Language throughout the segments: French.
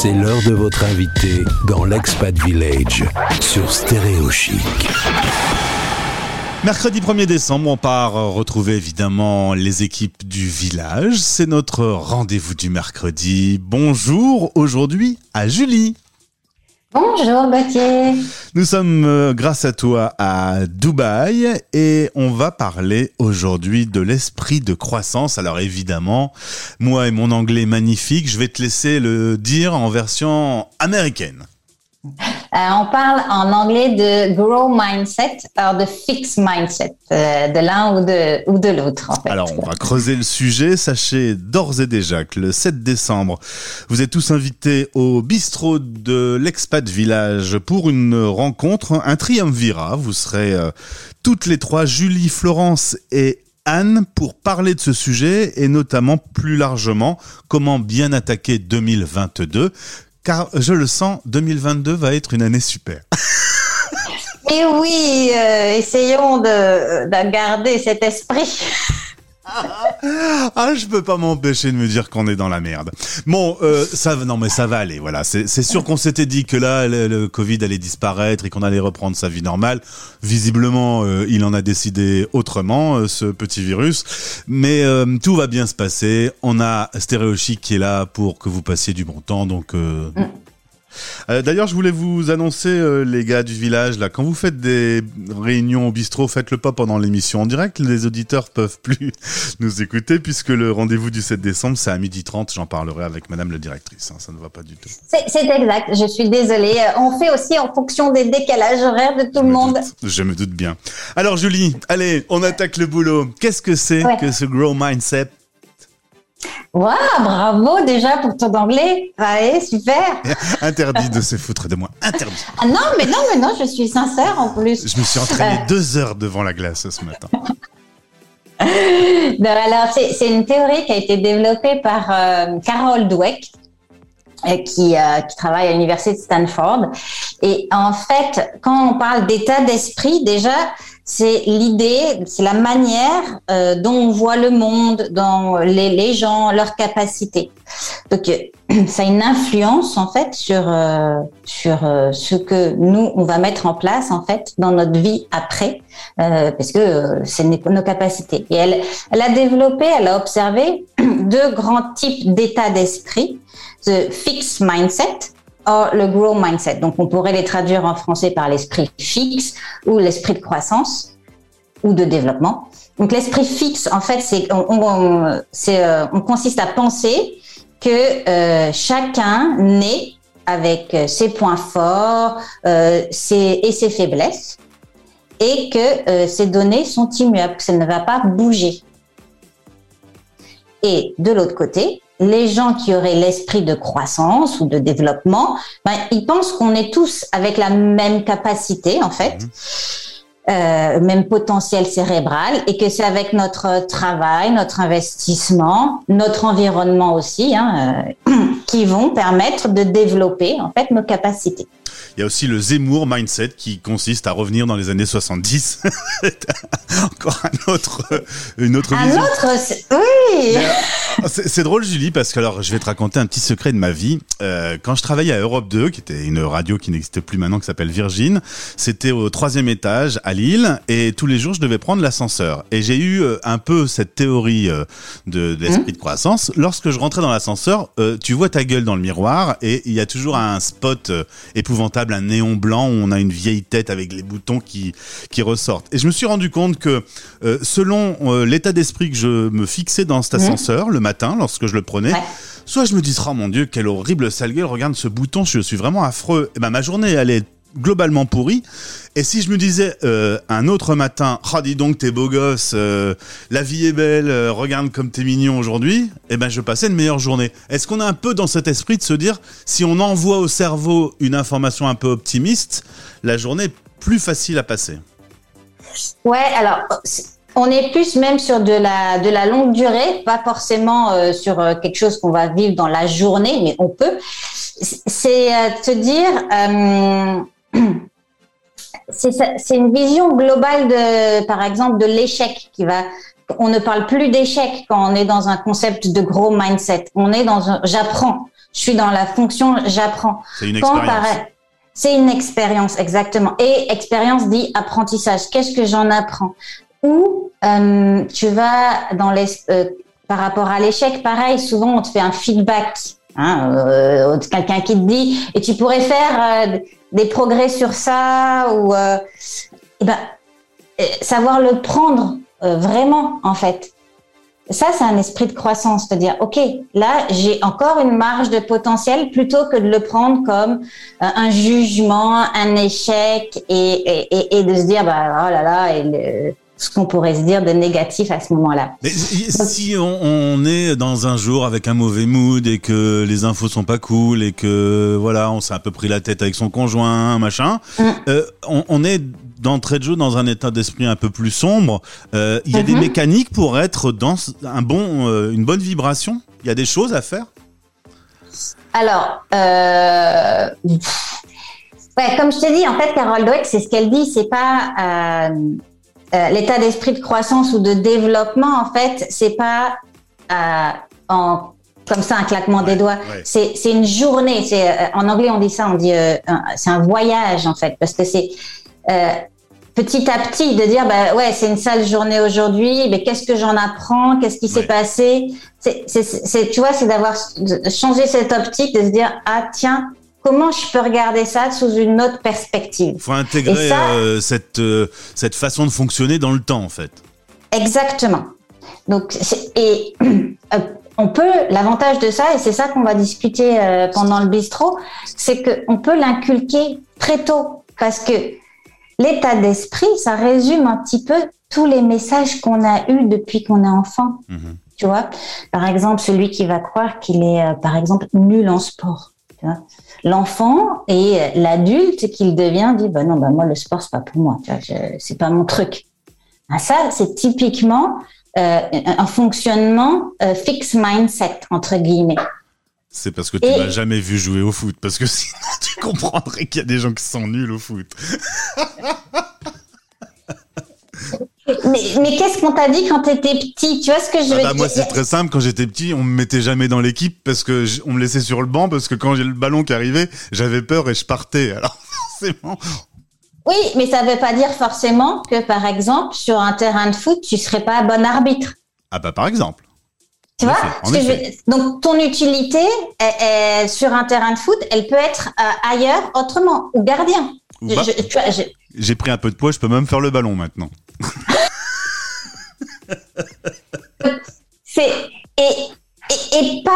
C'est l'heure de votre invité dans l'Expat Village sur Stéréo Chic. Mercredi 1er décembre, on part retrouver évidemment les équipes du village. C'est notre rendez-vous du mercredi. Bonjour aujourd'hui à Julie. Bonjour Gauthier. Nous sommes euh, grâce à toi à Dubaï et on va parler aujourd'hui de l'esprit de croissance. Alors évidemment, moi et mon anglais magnifique, je vais te laisser le dire en version américaine. Euh, on parle en anglais de grow mindset, alors de fix mindset, euh, de l'un ou de, ou l'autre. Alors on va creuser le sujet. Sachez d'ores et déjà que le 7 décembre, vous êtes tous invités au bistrot de l'expat village pour une rencontre, un triumvirat. Vous serez euh, toutes les trois, Julie, Florence et Anne pour parler de ce sujet et notamment plus largement comment bien attaquer 2022 car je le sens, 2022 va être une année super. Et oui, euh, essayons de garder cet esprit. ah, je peux pas m'empêcher de me dire qu'on est dans la merde. Bon, euh, ça, non mais ça va aller. Voilà, c'est sûr qu'on s'était dit que là, le, Covid allait disparaître et qu'on allait reprendre sa vie normale. Visiblement, euh, il en a décidé autrement, euh, ce petit virus. Mais tout va bien se passer. On a Stéréo qui est là pour que vous passiez du bon temps. Donc, mm. Euh, d'ailleurs, je voulais vous annoncer, euh, les gars du village, là, quand vous faites des réunions au bistrot, faites-le pas pendant l'émission en direct. Les auditeurs peuvent plus nous écouter puisque le rendez-vous du 7 décembre, c'est à 12h30. J'en parlerai avec madame la directrice. Hein, ça ne va pas du tout. C'est exact. Je suis désolée. Euh, on fait aussi en fonction des décalages horaires de tout le monde. je me doute bien. Alors, Julie, allez, on attaque le boulot. Qu'est-ce que c'est que ce Grow Mindset Waouh, bravo déjà pour ton anglais. Ouais, super. Interdit de se foutre de moi. Interdit. Ah non, mais non, mais non, je suis sincère en plus. Je me suis entraîné deux heures devant la glace ce matin. alors, c'est une théorie qui a été développée par euh, Carol Dweck, qui, euh, qui, travaille à l'université de Stanford. Et en fait, quand on parle d'état d'esprit, déjà, c'est l'idée, c'est la manière euh, dont on voit le monde, dans les, les gens, leurs capacités. Donc, ça a une influence en fait sur euh, sur euh, ce que nous on va mettre en place en fait dans notre vie après, parce que c'est nos capacités. Et elle, elle a développé, elle a observé deux grands types d'état d'esprit, the fixed mindset le grow mindset. Donc, on pourrait les traduire en français par l'esprit fixe ou l'esprit de croissance ou de développement. Donc, l'esprit fixe, en fait, c'est on, euh, on, consiste à penser que euh, chacun naît avec ses points forts euh, et ses faiblesses et que euh, ces données sont immuables, ça ne va pas bouger. Et de l'autre côté, les gens qui auraient l'esprit de croissance ou de développement, ben, ils pensent qu'on est tous avec la même capacité, en fait. Mhm. Euh, même potentiel cérébral et que c'est avec notre travail, notre investissement, notre environnement aussi, hein, euh, qui vont permettre de développer en fait nos capacités. Il y a aussi le Zemmour mindset qui consiste à revenir dans les années 70. Encore un autre, une autre un autre, oui. Euh, c'est drôle, Julie, parce que alors je vais te raconter un petit secret de ma vie. Euh, quand je travaillais à Europe 2, qui était une radio qui n'existe plus maintenant, qui s'appelle Virgin, c'était au troisième étage à Lille, et tous les jours je devais prendre l'ascenseur. Et j'ai eu euh, un peu cette théorie de, de l'esprit de croissance. Lorsque je rentrais dans l'ascenseur, tu vois ta gueule dans le miroir, et il y a toujours un spot épouvantable un néon blanc où on a une vieille tête avec les boutons qui, qui ressortent. Et je me suis rendu compte que euh, selon euh, l'état d'esprit que je me fixais dans cet ascenseur le matin lorsque je le prenais, soit je me dis oh mon dieu quelle horrible sale gueule, regarde ce bouton, je suis vraiment affreux. Et ben ma journée allait globalement pourri. Et si je me disais euh, un autre matin, oh dis donc t'es beau gosse, euh, la vie est belle, euh, regarde comme t'es mignon aujourd'hui, eh ben je passais une meilleure journée. Est-ce qu'on a un peu dans cet esprit de se dire, si on envoie au cerveau une information un peu optimiste, la journée est plus facile à passer? Ouais, alors on est plus même sur de la de la longue durée, pas forcément sur quelque chose qu'on va vivre dans la journée, mais on peut. C'est te dire c'est une vision globale de, par exemple, de l'échec qui va. On ne parle plus d'échec quand on est dans un concept de gros mindset. On est dans un, j'apprends. Je suis dans la fonction j'apprends. C'est une expérience. C'est une expérience, exactement. Et expérience dit apprentissage. Qu'est-ce que j'en apprends? Ou euh, tu vas dans les euh, par rapport à l'échec, pareil. Souvent, on te fait un feedback. Hein, euh, quelqu'un qui te dit et tu pourrais faire des progrès sur ça ou euh, eh ben, euh, savoir le prendre vraiment en fait. Ça, c'est un esprit de croissance, c'est-à-dire, OK, là, j'ai encore une marge de potentiel plutôt que de le prendre comme euh, un jugement, un échec et, de se dire, bah, oh là là, et ce qu'on pourrait se dire de négatif à ce moment-là. Mais si on, on, est dans un jour avec un mauvais mood et que les infos sont pas cool et que voilà, on s'est un peu pris la tête avec son conjoint, machin, mm. euh, on, on est d'entrée de jeu dans un état d'esprit un peu plus sombre, euh, il y a des mhm. mécaniques pour être dans un bon, euh, une bonne vibration. Il y a des choses à faire. Alors, ouais, comme je t'ai dit, en fait, Carole Dweck, c'est ce qu'elle dit, c'est pas l'état d'esprit de croissance ou de développement. En fait, c'est pas en comme ça un claquement des doigts. C'est une journée. C'est en anglais on dit ça, on dit c'est un voyage en fait, parce que c'est euh, petit à petit de dire bah ouais c'est une sale journée aujourd'hui mais qu'est-ce que j'en apprends? Qu'est-ce qui s'est passé? C'est tu vois c'est d'avoir changé cette optique de se dire ah tiens comment je peux regarder ça sous une autre perspective? Il faut intégrer euh, cette euh, cette façon de fonctionner dans le temps en fait exactement donc et on peut l'avantage de ça et c'est ça qu'on va discuter pendant le bistrot c'est que on peut l'inculquer très tôt parce que L'état d'esprit, ça résume un petit peu tous les messages qu'on a eus depuis qu'on est enfant. Mhm. Tu vois, par exemple, celui qui va croire qu'il est, euh, par exemple, nul en sport. L'enfant et l'adulte qu'il devient dit bah non bah moi le sport c'est pas pour moi, c'est pas mon truc. Ah, ça c'est typiquement euh, un fonctionnement euh, fixed mindset entre guillemets. C'est parce que tu m'as jamais vu jouer au foot, parce que sinon tu comprendrais qu'il y a des gens qui sont nuls au foot. mais, qu'est-ce qu'on t'a dit quand tu étais petit? Tu vois ce que je ah veux bah, Moi, c'est très simple. Quand j'étais petit, on me mettait jamais dans l'équipe parce que on me laissait sur le banc parce que quand j'ai le ballon qui arrivait, j'avais peur et je partais. Alors forcément. Oui, mais ça ne veut pas dire forcément que, par exemple, sur un terrain de foot, tu serais pas un bon arbitre. Ah bah par exemple. Tu vois Donc ton utilité sur un terrain de foot, elle peut être euh, ailleurs autrement ou gardien. J'ai pris un peu de poids, je peux même faire le ballon maintenant. Et, pas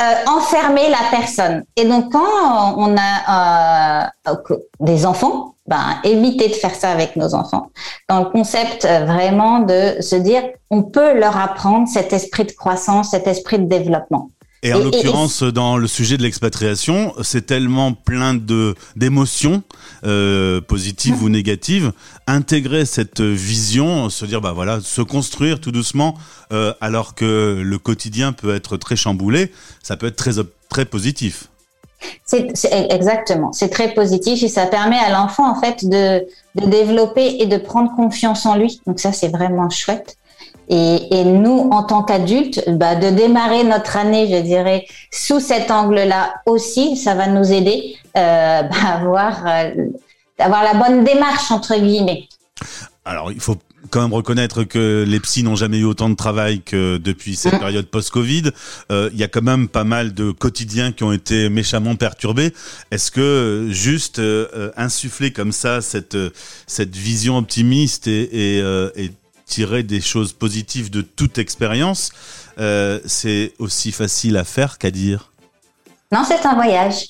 euh, enfermer la personne. Et donc quand on a euh, des enfants, ben, éviter de faire ça avec nos enfants. Dans le concept euh, vraiment de se dire, on peut leur apprendre cet esprit de croissance, cet esprit de développement. Et en l'occurrence, dans le sujet de l'expatriation, c'est tellement plein de d'émotions euh, positives ou négatives. Intégrer cette vision, se dire bah voilà, se construire tout doucement, euh, alors que le quotidien peut être très chamboulé, ça peut être très très positif. C'est exactement, c'est très positif et ça permet à l'enfant en fait de, de, développer et de prendre confiance en lui. Donc ça c'est vraiment chouette. Et, et, nous, en tant qu'adultes, bah, de démarrer notre année, je dirais, sous cet angle-là aussi, ça va nous aider euh, bah, à avoir, euh, avoir la bonne démarche entre guillemets. Alors, il faut quand même reconnaître que les psys n'ont jamais eu autant de travail que depuis cette mm. période post-Covid. Euh, il y a quand même pas mal de quotidiens qui ont été méchamment perturbés. Est-ce que juste euh, insuffler comme ça cette cette vision optimiste et, et, et tirer des choses positives de toute expérience, c'est aussi facile à faire qu'à dire Non, c'est un voyage.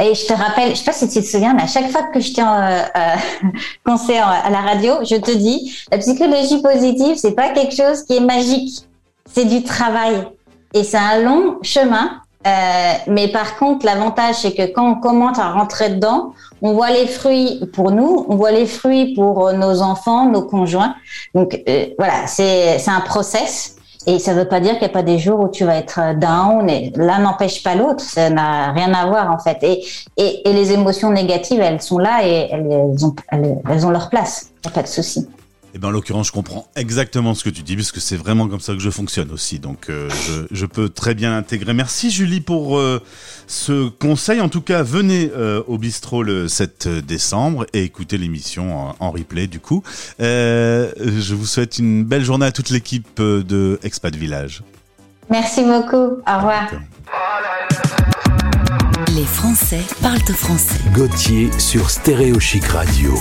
Et je te rappelle, je sais pas si tu te souviens, mais à chaque fois que je tiens euh, euh conseil à la radio, je te dis, la psychologie positive, c'est pas quelque chose qui est magique. C'est du travail. Et c'est un long chemin. Euh, mais par contre, l'avantage, c'est que quand on commence à rentrer dedans, on voit les fruits pour nous, on voit les fruits pour nos enfants, nos conjoints. Donc euh, voilà, c'est un process. Et ça ne veut pas dire qu'il n'y a pas des jours où tu vas être down. Et l'un n'empêche pas l'autre. Ça n'a rien à voir en fait. Et, et, et, les émotions négatives, elles sont là et elles ont, elles, ont leur place. Il n'y a pas de souci. Eh ben, en l'occurrence, je comprends exactement ce que tu dis, puisque c'est vraiment comme ça que je fonctionne aussi. Donc, euh, je, je, peux très bien l'intégrer. Merci Julie pour euh, ce conseil. En tout cas, venez euh, au bistrot le 7 décembre et écoutez l'émission en, en, replay. Du coup, je vous souhaite une belle journée à toute l'équipe de Expat Village. Merci beaucoup. Au revoir. Les Français parlent français. Gauthier sur Stéréo Chic Radio.